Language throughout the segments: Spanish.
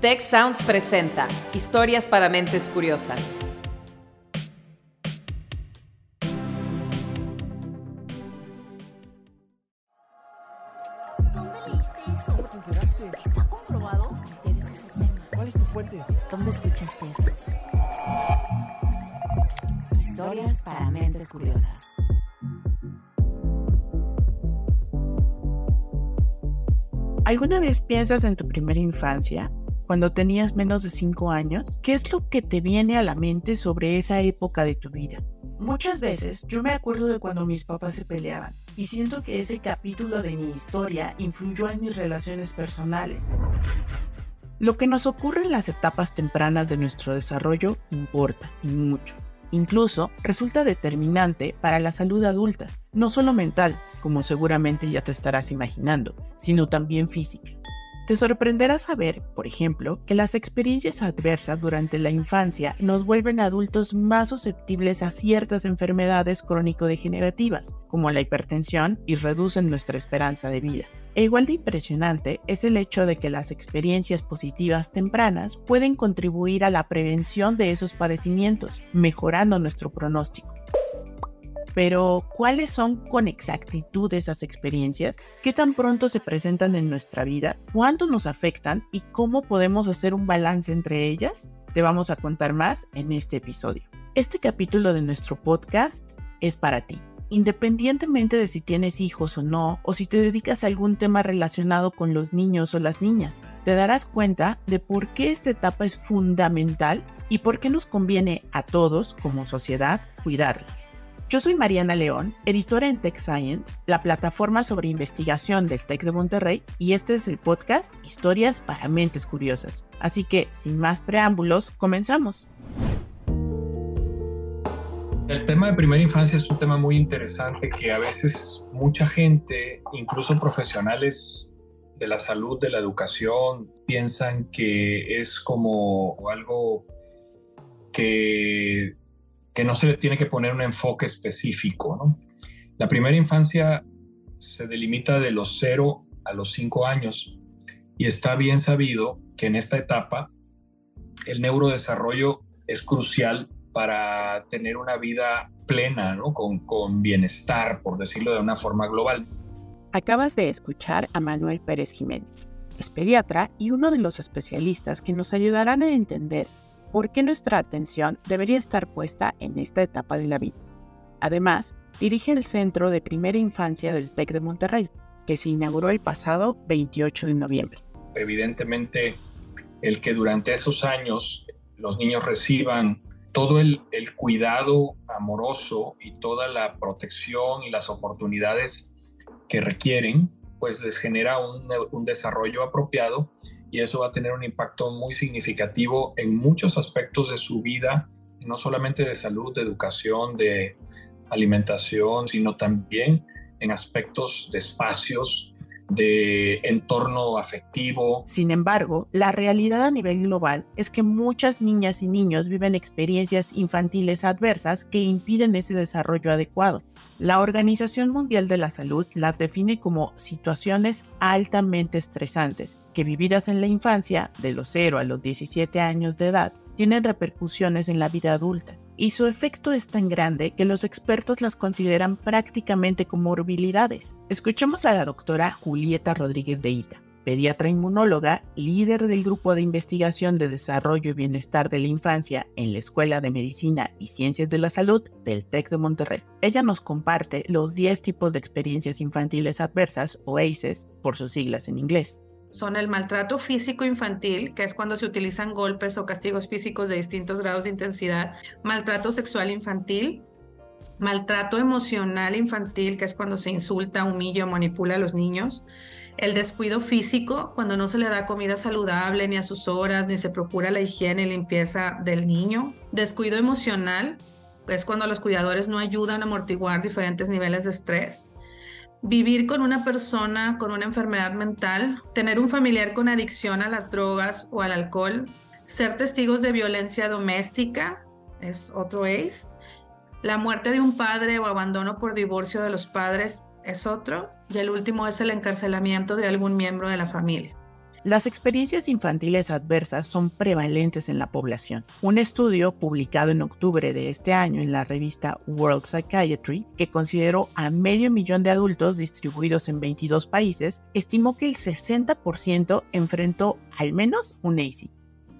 Tech Sounds presenta Historias para Mentes Curiosas. ¿Dónde leíste eso? ¿Cómo te enteraste? ¿Está comprobado? Ese tema. ¿Cuál es tu fuente? ¿Dónde escuchaste eso? Historias para mentes curiosas. ¿Alguna vez piensas en tu primera infancia? Cuando tenías menos de 5 años, ¿qué es lo que te viene a la mente sobre esa época de tu vida? Muchas veces yo me acuerdo de cuando mis papás se peleaban y siento que ese capítulo de mi historia influyó en mis relaciones personales. Lo que nos ocurre en las etapas tempranas de nuestro desarrollo importa y mucho. Incluso resulta determinante para la salud adulta, no solo mental, como seguramente ya te estarás imaginando, sino también física. Te sorprenderá saber, por ejemplo, que las experiencias adversas durante la infancia nos vuelven adultos más susceptibles a ciertas enfermedades crónico-degenerativas, como la hipertensión, y reducen nuestra esperanza de vida. E igual de impresionante es el hecho de que las experiencias positivas tempranas pueden contribuir a la prevención de esos padecimientos, mejorando nuestro pronóstico. Pero, ¿cuáles son con exactitud esas experiencias? ¿Qué tan pronto se presentan en nuestra vida? ¿Cuánto nos afectan? ¿Y cómo podemos hacer un balance entre ellas? Te vamos a contar más en este episodio. Este capítulo de nuestro podcast es para ti. Independientemente de si tienes hijos o no, o si te dedicas a algún tema relacionado con los niños o las niñas, te darás cuenta de por qué esta etapa es fundamental y por qué nos conviene a todos como sociedad cuidarla. Yo soy Mariana León, editora en Tech Science, la plataforma sobre investigación del Tech de Monterrey, y este es el podcast Historias para Mentes Curiosas. Así que, sin más preámbulos, comenzamos. El tema de primera infancia es un tema muy interesante que a veces mucha gente, incluso profesionales de la salud, de la educación, piensan que es como algo que que no se le tiene que poner un enfoque específico. ¿no? La primera infancia se delimita de los 0 a los 5 años y está bien sabido que en esta etapa el neurodesarrollo es crucial para tener una vida plena, ¿no? con, con bienestar, por decirlo de una forma global. Acabas de escuchar a Manuel Pérez Jiménez, es pediatra y uno de los especialistas que nos ayudarán a entender por qué nuestra atención debería estar puesta en esta etapa de la vida. Además, dirige el Centro de Primera Infancia del TEC de Monterrey, que se inauguró el pasado 28 de noviembre. Evidentemente, el que durante esos años los niños reciban todo el, cuidado amoroso y toda la protección y las oportunidades que requieren, pues les genera un desarrollo apropiado y eso va a tener un impacto muy significativo en muchos aspectos de su vida, no solamente de salud, de educación, de alimentación, sino también en aspectos de espacios, de entorno afectivo. Sin embargo, la realidad a nivel global es que muchas niñas y niños viven experiencias infantiles adversas que impiden ese desarrollo adecuado. La Organización Mundial de la Salud las define como situaciones altamente estresantes, que vividas en la infancia, de los 0 a los 17 años de edad, tienen repercusiones en la vida adulta y su efecto es tan grande que los expertos las consideran prácticamente como morbilidades. Escuchemos a la doctora Julieta Rodríguez de Ita, pediatra inmunóloga, líder del grupo de investigación de desarrollo y bienestar de la infancia en la Escuela de Medicina y Ciencias de la Salud del TEC de Monterrey. Ella nos comparte los 10 tipos de experiencias infantiles adversas o ACEs por sus siglas en inglés son el maltrato físico infantil, que es cuando se utilizan golpes o castigos físicos de distintos grados de intensidad, maltrato sexual infantil, maltrato emocional infantil, que es cuando se insulta, humilla o manipula a los niños, el descuido físico, cuando no se le da comida saludable ni a sus horas, ni se procura la higiene y limpieza del niño, descuido emocional, es cuando los cuidadores no ayudan a amortiguar diferentes niveles de estrés, vivir con una persona con una enfermedad mental, tener un familiar con adicción a las drogas o al alcohol, ser testigos de violencia doméstica, es otro ACE, la muerte de un padre o abandono por divorcio de los padres es otro, y el último es el encarcelamiento de algún miembro de la familia. Las experiencias infantiles adversas son prevalentes en la población. Un estudio publicado en octubre de este año en la revista World Psychiatry, que consideró a medio millón de adultos distribuidos en 22 países, estimó que el 60% enfrentó al menos un ACE.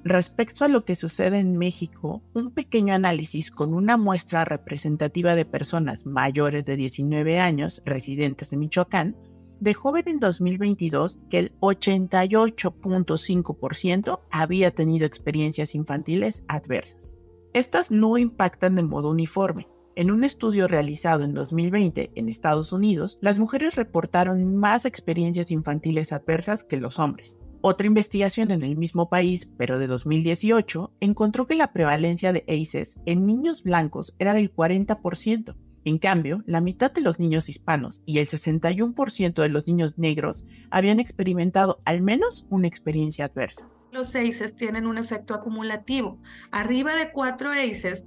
Respecto a lo que sucede en México, un pequeño análisis con una muestra representativa de personas mayores de 19 años residentes de Michoacán dejó ver en 2022 que el 88.5% había tenido experiencias infantiles adversas. Estas no impactan de modo uniforme. En un estudio realizado en 2020 en Estados Unidos, las mujeres reportaron más experiencias infantiles adversas que los hombres. Otra investigación en el mismo país, pero de 2018, encontró que la prevalencia de ACEs en niños blancos era del 40%, en cambio, la mitad de los niños hispanos y el 61% de los niños negros habían experimentado al menos una experiencia adversa. Los ACEs tienen un efecto acumulativo. Arriba de cuatro ACEs,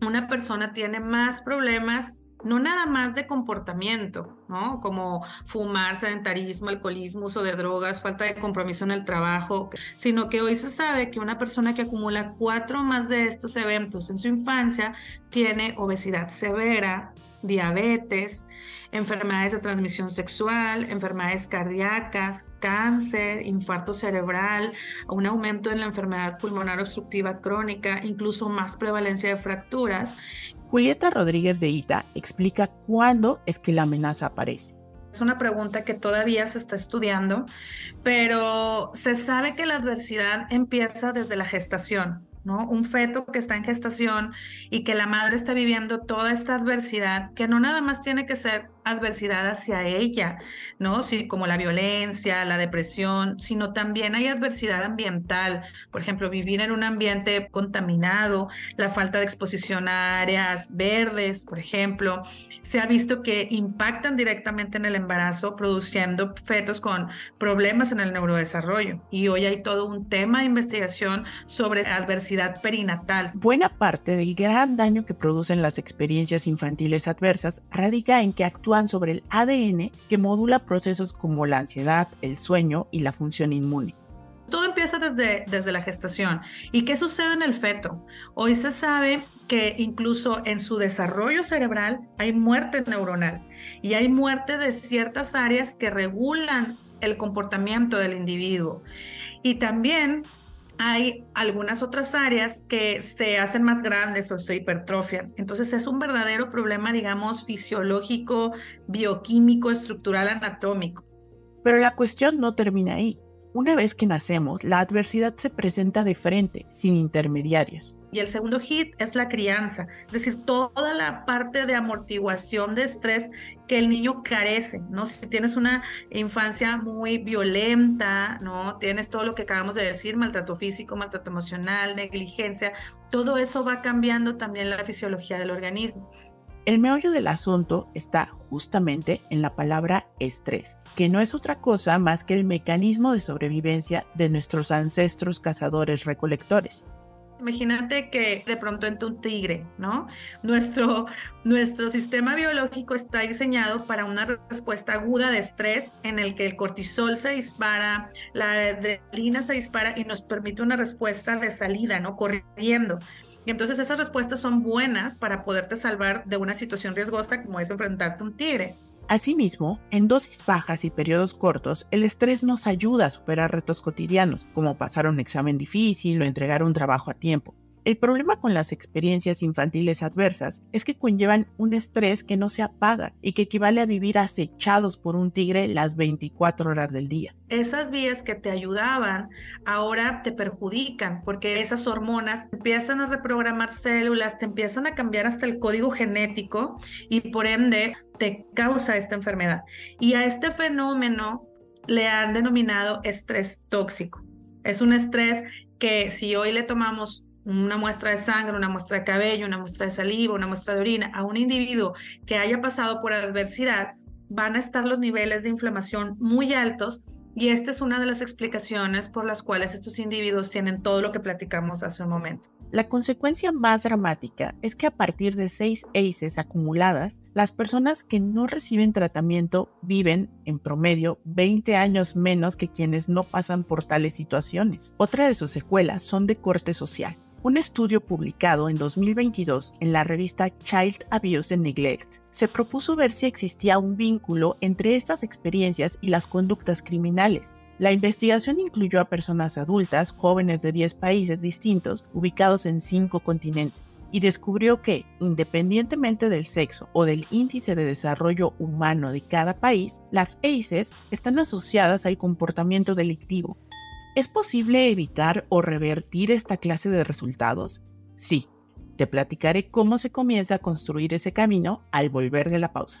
una persona tiene más problemas no nada más de comportamiento, ¿no? Como fumar, sedentarismo, alcoholismo, uso de drogas, falta de compromiso en el trabajo, sino que hoy se sabe que una persona que acumula cuatro más de estos eventos en su infancia tiene obesidad severa, diabetes, enfermedades de transmisión sexual, enfermedades cardíacas, cáncer, infarto cerebral, un aumento en la enfermedad pulmonar obstructiva crónica, incluso más prevalencia de fracturas Julieta Rodríguez de Ita explica cuándo es que la amenaza aparece. Es una pregunta que todavía se está estudiando, pero se sabe que la adversidad empieza desde la gestación. ¿no? Un feto que está en gestación y que la madre está viviendo toda esta adversidad, que no nada más tiene que ser adversidad hacia ella, ¿no? Sí, como la violencia, la depresión, sino también hay adversidad ambiental. Por ejemplo, vivir en un ambiente contaminado, la falta de exposición a áreas verdes, por ejemplo. Se ha visto que impactan directamente en el embarazo, produciendo fetos con problemas en el neurodesarrollo. Y hoy hay todo un tema de investigación sobre adversidad perinatal. Buena parte del gran daño que producen las experiencias infantiles adversas radica en que actúan sobre el ADN que modula procesos como la ansiedad, el sueño y la función inmune. Todo empieza desde, desde la gestación. ¿Y qué sucede en el feto? Hoy se sabe que incluso en su desarrollo cerebral hay muerte neuronal y hay muerte de ciertas áreas que regulan el comportamiento del individuo. Y también hay algunas otras áreas que se hacen más grandes o se hipertrofian. Entonces es un verdadero problema, digamos, fisiológico, bioquímico, estructural, anatómico. Pero la cuestión no termina ahí. Una vez que nacemos, la adversidad se presenta de frente, sin intermediarios. Y el segundo hit es la crianza, es decir, toda la parte de amortiguación de estrés que el niño carece, ¿no? Si tienes una infancia muy violenta, ¿no? Tienes todo lo que acabamos de decir, maltrato físico, maltrato emocional, negligencia, todo eso va cambiando también la fisiología del organismo. El meollo del asunto está justamente en la palabra estrés, que no es otra cosa más que el mecanismo de sobrevivencia de nuestros ancestros cazadores recolectores. Imagínate que de pronto entra un tigre, ¿no? Nuestro, nuestro sistema biológico está diseñado para una respuesta aguda de estrés en el que el cortisol se dispara, la adrenalina se dispara y nos permite una respuesta de salida, ¿no? Corriendo. Y entonces esas respuestas son buenas para poderte salvar de una situación riesgosa como es enfrentarte a un tigre. Asimismo, en dosis bajas y periodos cortos, el estrés nos ayuda a superar retos cotidianos, como pasar un examen difícil o entregar un trabajo a tiempo. El problema con las experiencias infantiles adversas es que conllevan un estrés que no se apaga y que equivale a vivir acechados por un tigre las 24 horas del día. Esas vías que te ayudaban ahora te perjudican porque esas hormonas empiezan a reprogramar células, te empiezan a cambiar hasta el código genético y por ende te causa esta enfermedad. Y a este fenómeno le han denominado estrés tóxico. Es un estrés que si hoy le tomamos una muestra de sangre, una muestra de cabello, una muestra de saliva, una muestra de orina a un individuo que haya pasado por adversidad, van a estar los niveles de inflamación muy altos y esta es una de las explicaciones por las cuales estos individuos tienen todo lo que platicamos hace un momento. La consecuencia más dramática es que a partir de 6 ACEs acumuladas, las personas que no reciben tratamiento viven, en promedio, 20 años menos que quienes no pasan por tales situaciones. Otra de sus secuelas son de corte social. Un estudio publicado en 2022 en la revista Child Abuse and Neglect se propuso ver si existía un vínculo entre estas experiencias y las conductas criminales. La investigación incluyó a personas adultas, jóvenes de 10 países distintos, ubicados en 5 continentes, y descubrió que, independientemente del sexo o del índice de desarrollo humano de cada país, las ACEs están asociadas al comportamiento delictivo. ¿Es posible evitar o revertir esta clase de resultados? Sí, te platicaré cómo se comienza a construir ese camino al volver de la pausa.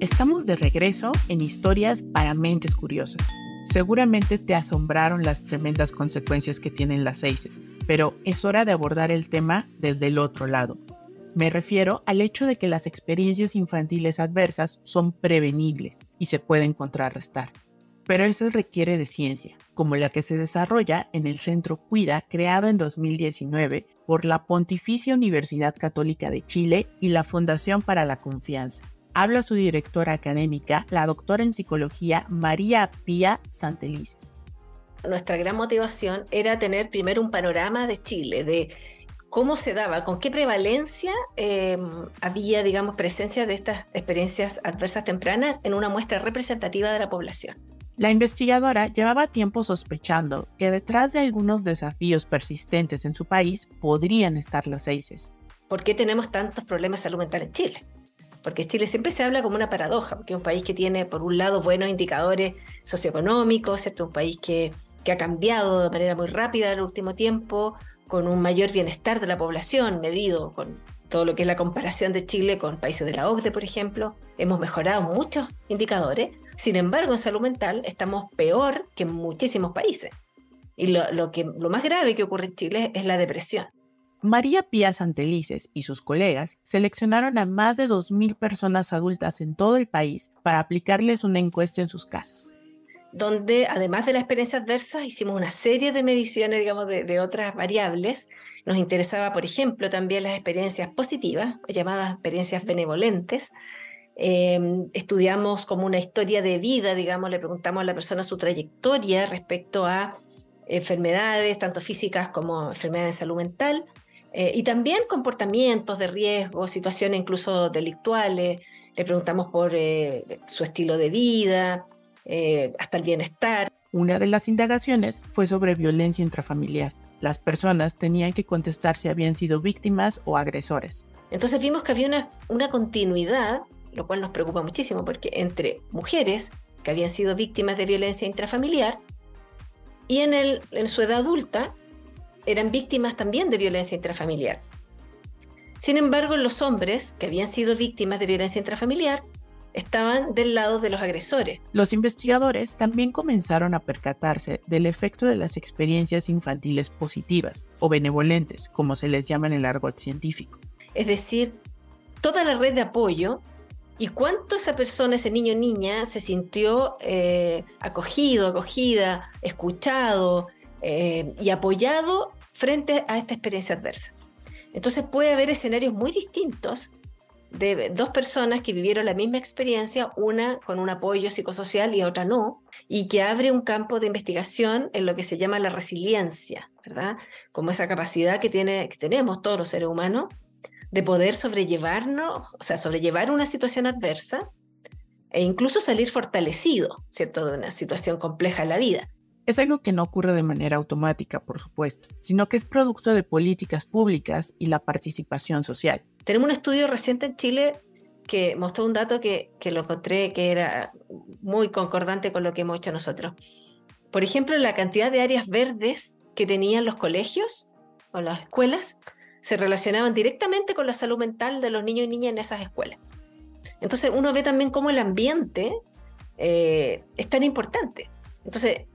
Estamos de regreso en Historias para Mentes Curiosas. Seguramente te asombraron las tremendas consecuencias que tienen las ACEs, pero es hora de abordar el tema desde el otro lado. Me refiero al hecho de que las experiencias infantiles adversas son prevenibles y se pueden contrarrestar. Pero eso requiere de ciencia, como la que se desarrolla en el Centro Cuida, creado en 2019 por la Pontificia Universidad Católica de Chile y la Fundación para la Confianza habla su directora académica, la doctora en psicología María Pía Santelices. Nuestra gran motivación era tener primero un panorama de Chile, de cómo se daba, con qué prevalencia eh, había, digamos, presencia de estas experiencias adversas tempranas en una muestra representativa de la población. La investigadora llevaba tiempo sospechando que detrás de algunos desafíos persistentes en su país podrían estar las ACEs. ¿Por qué tenemos tantos problemas de salud mental en Chile? Porque Chile siempre se habla como una paradoja, porque es un país que tiene, por un lado, buenos indicadores socioeconómicos, ¿cierto? un país que, que ha cambiado de manera muy rápida en el último tiempo, con un mayor bienestar de la población, medido con todo lo que es la comparación de Chile con países de la OCDE, por ejemplo. Hemos mejorado muchos indicadores, sin embargo, en salud mental estamos peor que en muchísimos países. Y lo, lo, que, lo más grave que ocurre en Chile es la depresión. María Pía Santelices y sus colegas seleccionaron a más de 2.000 personas adultas en todo el país para aplicarles una encuesta en sus casas. Donde, además de la experiencia adversa, hicimos una serie de mediciones, digamos, de, otras variables. Nos interesaba, por ejemplo, también las experiencias positivas, llamadas experiencias benevolentes. Em, estudiamos como una historia de vida, digamos, le preguntamos a la persona su trayectoria respecto a enfermedades, tanto físicas como enfermedades de salud mental. Eh, y también comportamientos de riesgo, situaciones incluso delictuales. Le preguntamos por eh, su estilo de vida, eh, hasta el bienestar. Una de las indagaciones fue sobre violencia intrafamiliar. Las personas tenían que contestar si habían sido víctimas o agresores. Entonces vimos que había una, una continuidad, lo cual nos preocupa muchísimo, porque entre mujeres que habían sido víctimas de violencia intrafamiliar y en, el, en su edad adulta eran víctimas también de violencia intrafamiliar. Sin embargo, los hombres que habían sido víctimas de violencia intrafamiliar estaban del lado de los agresores. Los investigadores también comenzaron a percatarse del efecto de las experiencias infantiles positivas o benevolentes, como se les llama en el argot científico. Es decir, toda la red de apoyo y cuánto esa persona, ese niño o niña, se sintió eh, acogido, acogida, escuchado eh, y apoyado frente a esta experiencia adversa. Entonces puede haber escenarios muy distintos de dos personas que vivieron la misma experiencia, una con un apoyo psicosocial y otra no, y que abre un campo de investigación en lo que se llama la resiliencia, ¿verdad? Como esa capacidad que, tiene, que tenemos todos los seres humanos de poder sobrellevarnos, o sea, sobrellevar una situación adversa e incluso salir fortalecido, ¿cierto?, de una situación compleja en la vida es algo que no ocurre de manera automática, por supuesto, sino que es producto de políticas públicas y la participación social. Tenemos un estudio reciente en Chile que mostró un dato que, que lo encontré que era muy concordante con lo que hemos hecho nosotros. Por ejemplo, la cantidad de áreas verdes que tenían los colegios o las escuelas se relacionaban directamente con la salud mental de los niños y niñas en esas escuelas. Entonces uno ve también cómo el ambiente eh, es tan importante. Entonces,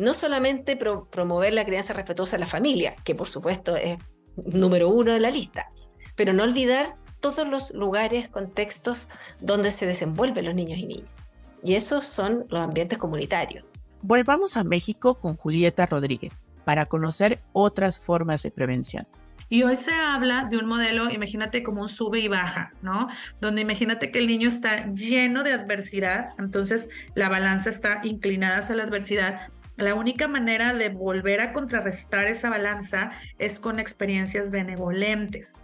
no solamente promover la crianza respetuosa en la familia, que por supuesto es número uno de la lista, pero no olvidar todos los lugares, contextos donde se desenvuelven los niños y niñas. Y esos son los ambientes comunitarios. Volvamos a México con Julieta Rodríguez para conocer otras formas de prevención. Y hoy se habla de un modelo, imagínate como un sube y baja, ¿no? Donde imagínate que el niño está lleno de adversidad, entonces la balanza está inclinada hacia la adversidad. La única manera de volver a contrarrestar esa balanza es con experiencias benevolentes.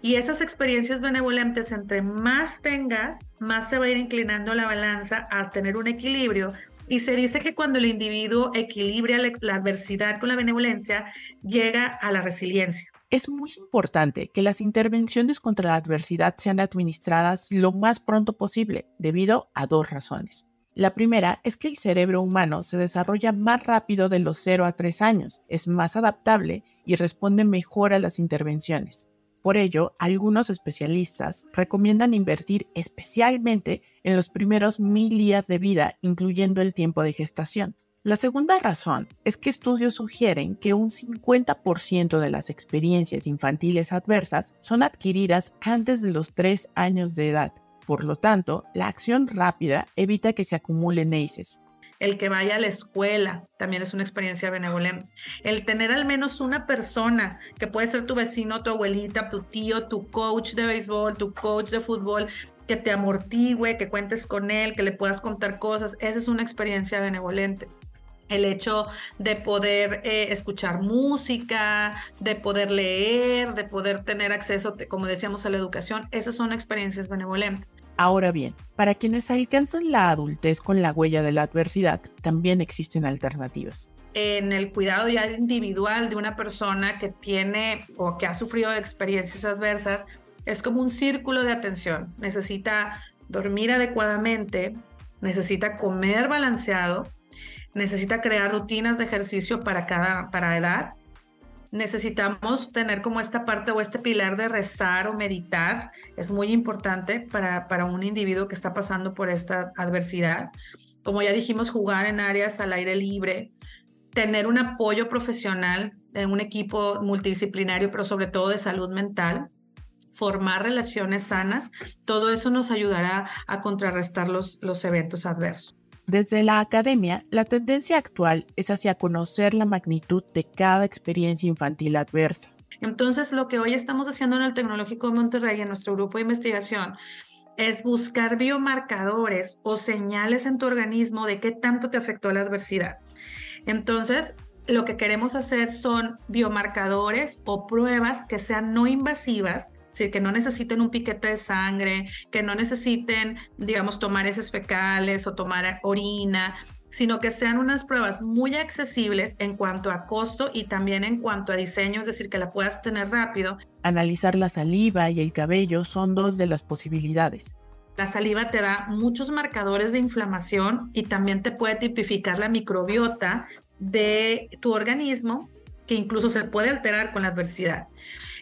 Y esas experiencias benevolentes, entre más tengas, más se va a ir inclinando la balanza a tener un equilibrio y se dice que cuando el individuo equilibra la, adversidad con la benevolencia, llega a la resiliencia. Es muy importante que las intervenciones contra la adversidad sean administradas lo más pronto posible, debido a dos razones. La primera es que el cerebro humano se desarrolla más rápido de los 0 a 3 años, es más adaptable y responde mejor a las intervenciones. Por ello, algunos especialistas recomiendan invertir especialmente en los primeros mil días de vida, incluyendo el tiempo de gestación. La segunda razón es que estudios sugieren que un 50% de las experiencias infantiles adversas son adquiridas antes de los 3 años de edad. Por lo tanto, la acción rápida evita que se acumulen ACEs. El que vaya a la escuela también es una experiencia benevolente. El tener al menos una persona que puede ser tu vecino, tu abuelita, tu tío, tu coach de béisbol, tu coach de fútbol, que te amortigue, que cuentes con él, que le puedas contar cosas, esa es una experiencia benevolente el hecho de poder eh, escuchar música, de poder leer, de poder tener acceso, como decíamos, a la educación, esas son experiencias benevolentes. Ahora bien, para quienes alcanzan la adultez con la huella de la adversidad, también existen alternativas. En el cuidado ya individual de una persona que tiene o que ha sufrido experiencias adversas, es como un círculo de atención. Necesita dormir adecuadamente, necesita comer balanceado, necesita crear rutinas de ejercicio para cada para edad. Necesitamos tener como esta parte o este pilar de rezar o meditar. Es muy importante para, para un individuo que está pasando por esta adversidad. Como ya dijimos, jugar en áreas al aire libre, tener un apoyo profesional en un equipo multidisciplinario, pero sobre todo de salud mental, formar relaciones sanas, todo eso nos ayudará a contrarrestar los, los eventos adversos. Desde la academia, la tendencia actual es hacia conocer la magnitud de cada experiencia infantil adversa. Entonces, lo que hoy estamos haciendo en el Tecnológico de Monterrey, en nuestro grupo de investigación, es buscar biomarcadores o señales en tu organismo de qué tanto te afectó la adversidad. Entonces, lo que queremos hacer son biomarcadores o pruebas que sean no invasivas decir, que no necesiten un piquete de sangre, que no necesiten, digamos, tomar heces fecales o tomar orina, sino que sean unas pruebas muy accesibles en cuanto a costo y también en cuanto a diseño, es decir, que la puedas tener rápido. Analizar la saliva y el cabello son dos de las posibilidades. La saliva te da muchos marcadores de inflamación y también te puede tipificar la microbiota de tu organismo, que incluso se puede alterar con la adversidad.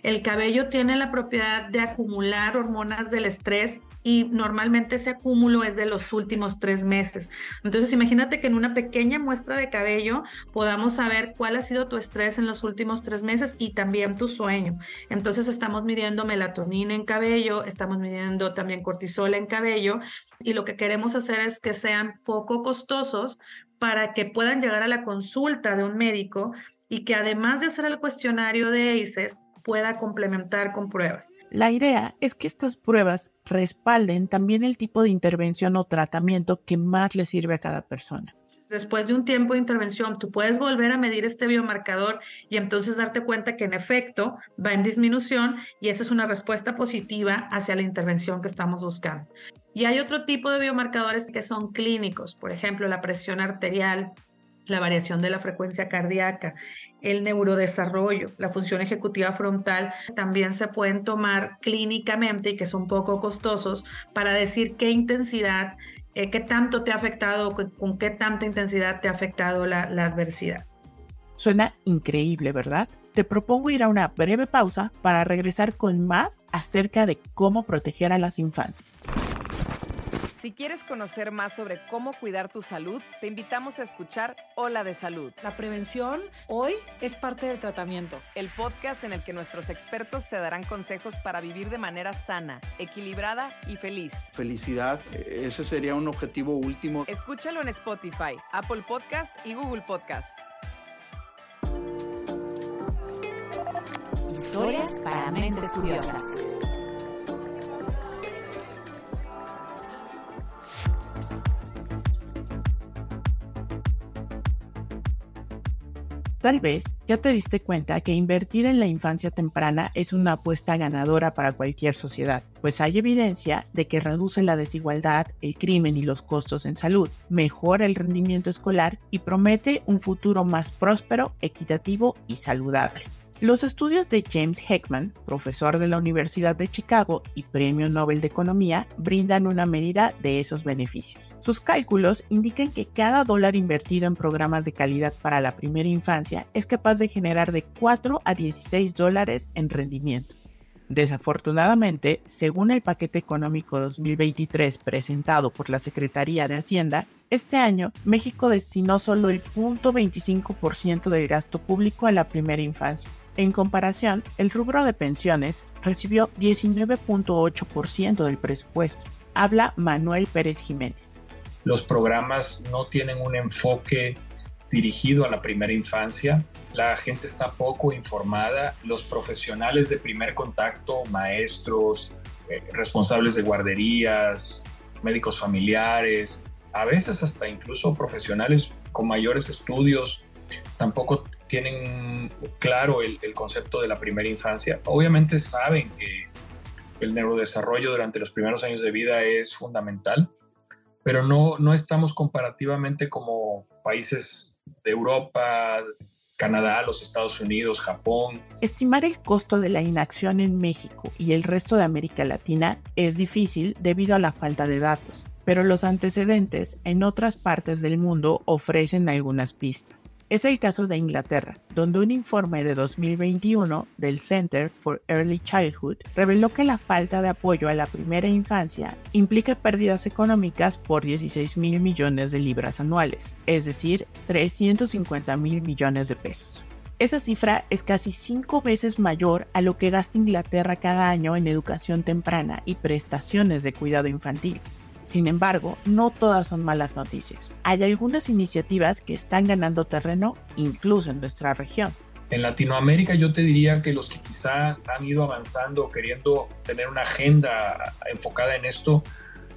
El cabello tiene la propiedad de acumular hormonas del estrés y normalmente ese acúmulo es de los últimos tres meses. Entonces, imagínate que en una pequeña muestra de cabello podamos saber cuál ha sido tu estrés en los últimos tres meses y también tu sueño. Entonces, estamos midiendo melatonina en cabello, estamos midiendo también cortisol en cabello y lo que queremos hacer es que sean poco costosos para que puedan llegar a la consulta de un médico y que además de hacer el cuestionario de ACES, pueda complementar con pruebas. La idea es que estas pruebas respalden también el tipo de intervención o tratamiento que más le sirve a cada persona. Después de un tiempo de intervención, tú puedes volver a medir este biomarcador y entonces darte cuenta que en efecto va en disminución y esa es una respuesta positiva hacia la intervención que estamos buscando. Y hay otro tipo de biomarcadores que son clínicos, por ejemplo, la presión arterial, la variación de la frecuencia cardíaca, el neurodesarrollo, la función ejecutiva frontal, también se pueden tomar clínicamente y que son poco costosos para decir qué intensidad, eh, qué tanto te ha afectado, con, qué tanta intensidad te ha afectado la, la adversidad. Suena increíble, ¿verdad? Te propongo ir a una breve pausa para regresar con más acerca de cómo proteger a las infancias. Si quieres conocer más sobre cómo cuidar tu salud, te invitamos a escuchar Hola de Salud. La prevención hoy es parte del tratamiento. El podcast en el que nuestros expertos te darán consejos para vivir de manera sana, equilibrada y feliz. Felicidad, ese sería un objetivo último. Escúchalo en Spotify, Apple Podcast y Google Podcast. Historias para mentes curiosas. Tal vez ya te diste cuenta que invertir en la infancia temprana es una apuesta ganadora para cualquier sociedad, pues hay evidencia de que reduce la desigualdad, el crimen y los costos en salud, mejora el rendimiento escolar y promete un futuro más próspero, equitativo y saludable. Los estudios de James Heckman, profesor de la Universidad de Chicago y Premio Nobel de Economía, brindan una medida de esos beneficios. Sus cálculos indican que cada dólar invertido en programas de calidad para la primera infancia es capaz de generar de 4 a 16 dólares en rendimientos. Desafortunadamente, según el paquete económico 2023 presentado por la Secretaría de Hacienda, este año México destinó solo el 0.25% del gasto público a la primera infancia. En comparación, el rubro de pensiones recibió 19.8% del presupuesto. Habla Manuel Pérez Jiménez. Los programas no tienen un enfoque dirigido a la primera infancia, la gente está poco informada, los profesionales de primer contacto, maestros, eh, responsables de guarderías, médicos familiares, a veces hasta incluso profesionales con mayores estudios, tampoco tienen claro el, el concepto de la primera infancia. Obviamente saben que el neurodesarrollo durante los primeros años de vida es fundamental, pero no, no estamos comparativamente como países de Europa, Canadá, los Estados Unidos, Japón. Estimar el costo de la inacción en México y el resto de América Latina es difícil debido a la falta de datos, pero los antecedentes en otras partes del mundo ofrecen algunas pistas. Es el caso de Inglaterra, donde un informe de 2021 del Center for Early Childhood reveló que la falta de apoyo a la primera infancia implica pérdidas económicas por 16 mil millones de libras anuales, es decir, 350 mil millones de pesos. Esa cifra es casi cinco veces mayor a lo que gasta Inglaterra cada año en educación temprana y prestaciones de cuidado infantil. Sin embargo, no todas son malas noticias. Hay algunas iniciativas que están ganando terreno incluso en nuestra región. En Latinoamérica yo te diría que los que quizá han ido avanzando, queriendo tener una agenda enfocada en esto,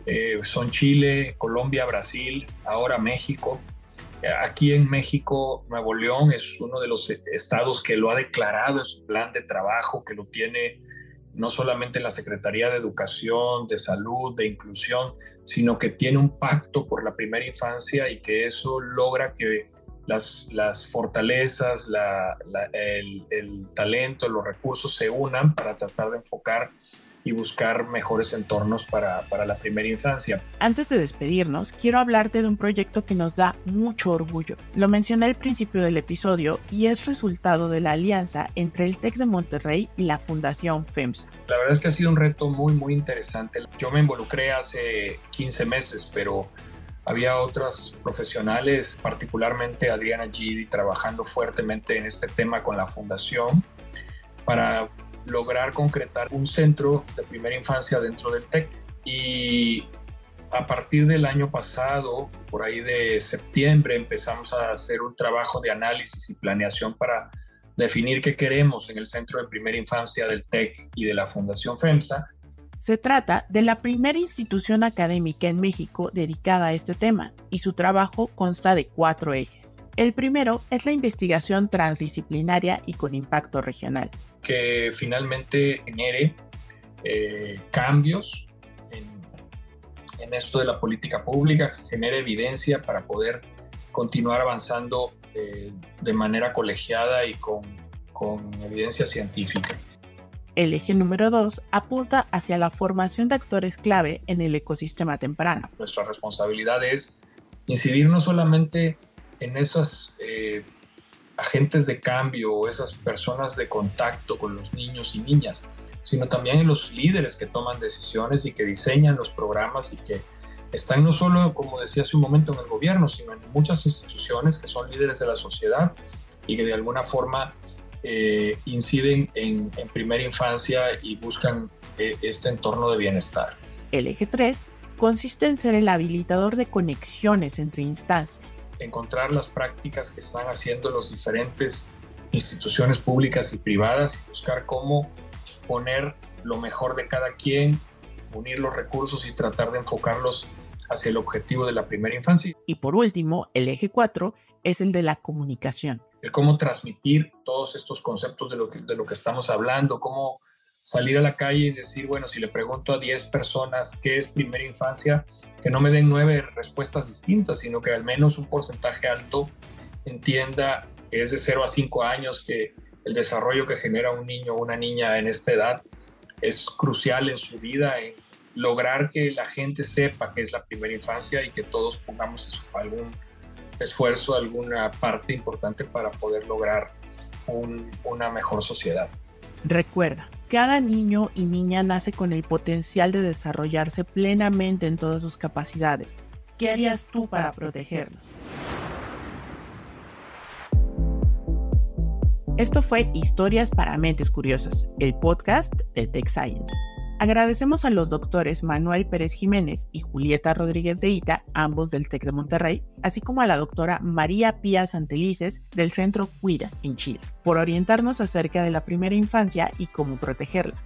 eh, son Chile, Colombia, Brasil, ahora México. Aquí en México, Nuevo León es uno de los estados que lo ha declarado en su plan de trabajo, que lo tiene no solamente en la Secretaría de Educación, de Salud, de Inclusión, sino que tiene un pacto por la primera infancia y que eso logra que las, fortalezas, el talento, los recursos se unan para tratar de enfocar y buscar mejores entornos para, para, la primera infancia. Antes de despedirnos, quiero hablarte de un proyecto que nos da mucho orgullo. Lo mencioné al principio del episodio y es resultado de la alianza entre el TEC de Monterrey y la Fundación FEMSA. La verdad es que ha sido un reto muy, muy interesante. Yo me involucré hace 15 meses, pero había otros profesionales, particularmente Adriana Gidi, trabajando fuertemente en este tema con la fundación para lograr concretar un centro de primera infancia dentro del TEC. Y a partir del año pasado, por ahí de septiembre, empezamos a hacer un trabajo de análisis y planeación para definir qué queremos en el centro de primera infancia del TEC y de la Fundación FEMSA. Se trata de la primera institución académica en México dedicada a este tema y su trabajo consta de cuatro ejes. El primero es la investigación transdisciplinaria y con impacto regional. Que finalmente genere eh, cambios en, en, esto de la política pública, genere evidencia para poder continuar avanzando eh, de manera colegiada y con, con evidencia científica. El eje número 2 apunta hacia la formación de actores clave en el ecosistema temprano. Nuestra responsabilidad es incidir no solamente en esos eh, agentes de cambio o esas personas de contacto con los niños y niñas, sino también en los líderes que toman decisiones y que diseñan los programas y que están no solo, como decía hace un momento, en el gobierno, sino en muchas instituciones que son líderes de la sociedad y que de alguna forma eh, inciden en, primera infancia y buscan eh, este entorno de bienestar. El eje 3 consiste en ser el habilitador de conexiones entre instancias. Encontrar las prácticas que están haciendo las diferentes instituciones públicas y privadas y buscar cómo poner lo mejor de cada quien, unir los recursos y tratar de enfocarlos hacia el objetivo de la primera infancia. Y por último, el eje 4 es el de la comunicación. El cómo transmitir todos estos conceptos de lo que, de lo que estamos hablando, cómo salir a la calle y decir, bueno, si le pregunto a 10 personas qué es primera infancia, que no me den nueve respuestas distintas, sino que al menos un porcentaje alto entienda que es de 0 a 5 años, que el desarrollo que genera un niño o una niña en esta edad es crucial en su vida, en lograr que la gente sepa que es la primera infancia y que todos pongamos algún esfuerzo, alguna parte importante para poder lograr una mejor sociedad. Recuerda, cada niño y niña nace con el potencial de desarrollarse plenamente en todas sus capacidades. ¿Qué harías tú para protegerlos? Esto fue Historias para Mentes Curiosas, el podcast de Tech Science. Agradecemos a los doctores Manuel Pérez Jiménez y Julieta Rodríguez de Ita, ambos del TEC de Monterrey, así como a la doctora María Pía Santelices del Centro Cuida en Chile, por orientarnos acerca de la primera infancia y cómo protegerla.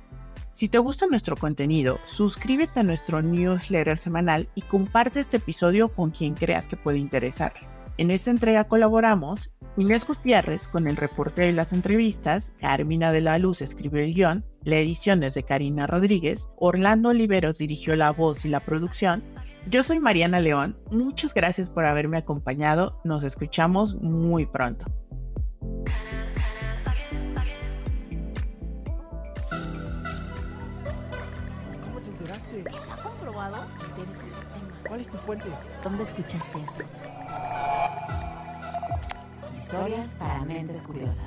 Si te gusta nuestro contenido, suscríbete a nuestro newsletter semanal y comparte este episodio con quien creas que puede interesarle. En esta entrega colaboramos Inés Gutiérrez con el reportero y las entrevistas, Carmina de la Luz escribió el guion, la edición es de Karina Rodríguez, Orlando Oliveros dirigió la voz y la producción. Yo soy Mariana León, muchas gracias por haberme acompañado, nos escuchamos muy pronto. ¿Cómo te enteraste? Está comprobado que ese tema. ¿Cuál es tu fuente? ¿Dónde escuchaste eso? Historias para mentes curiosas.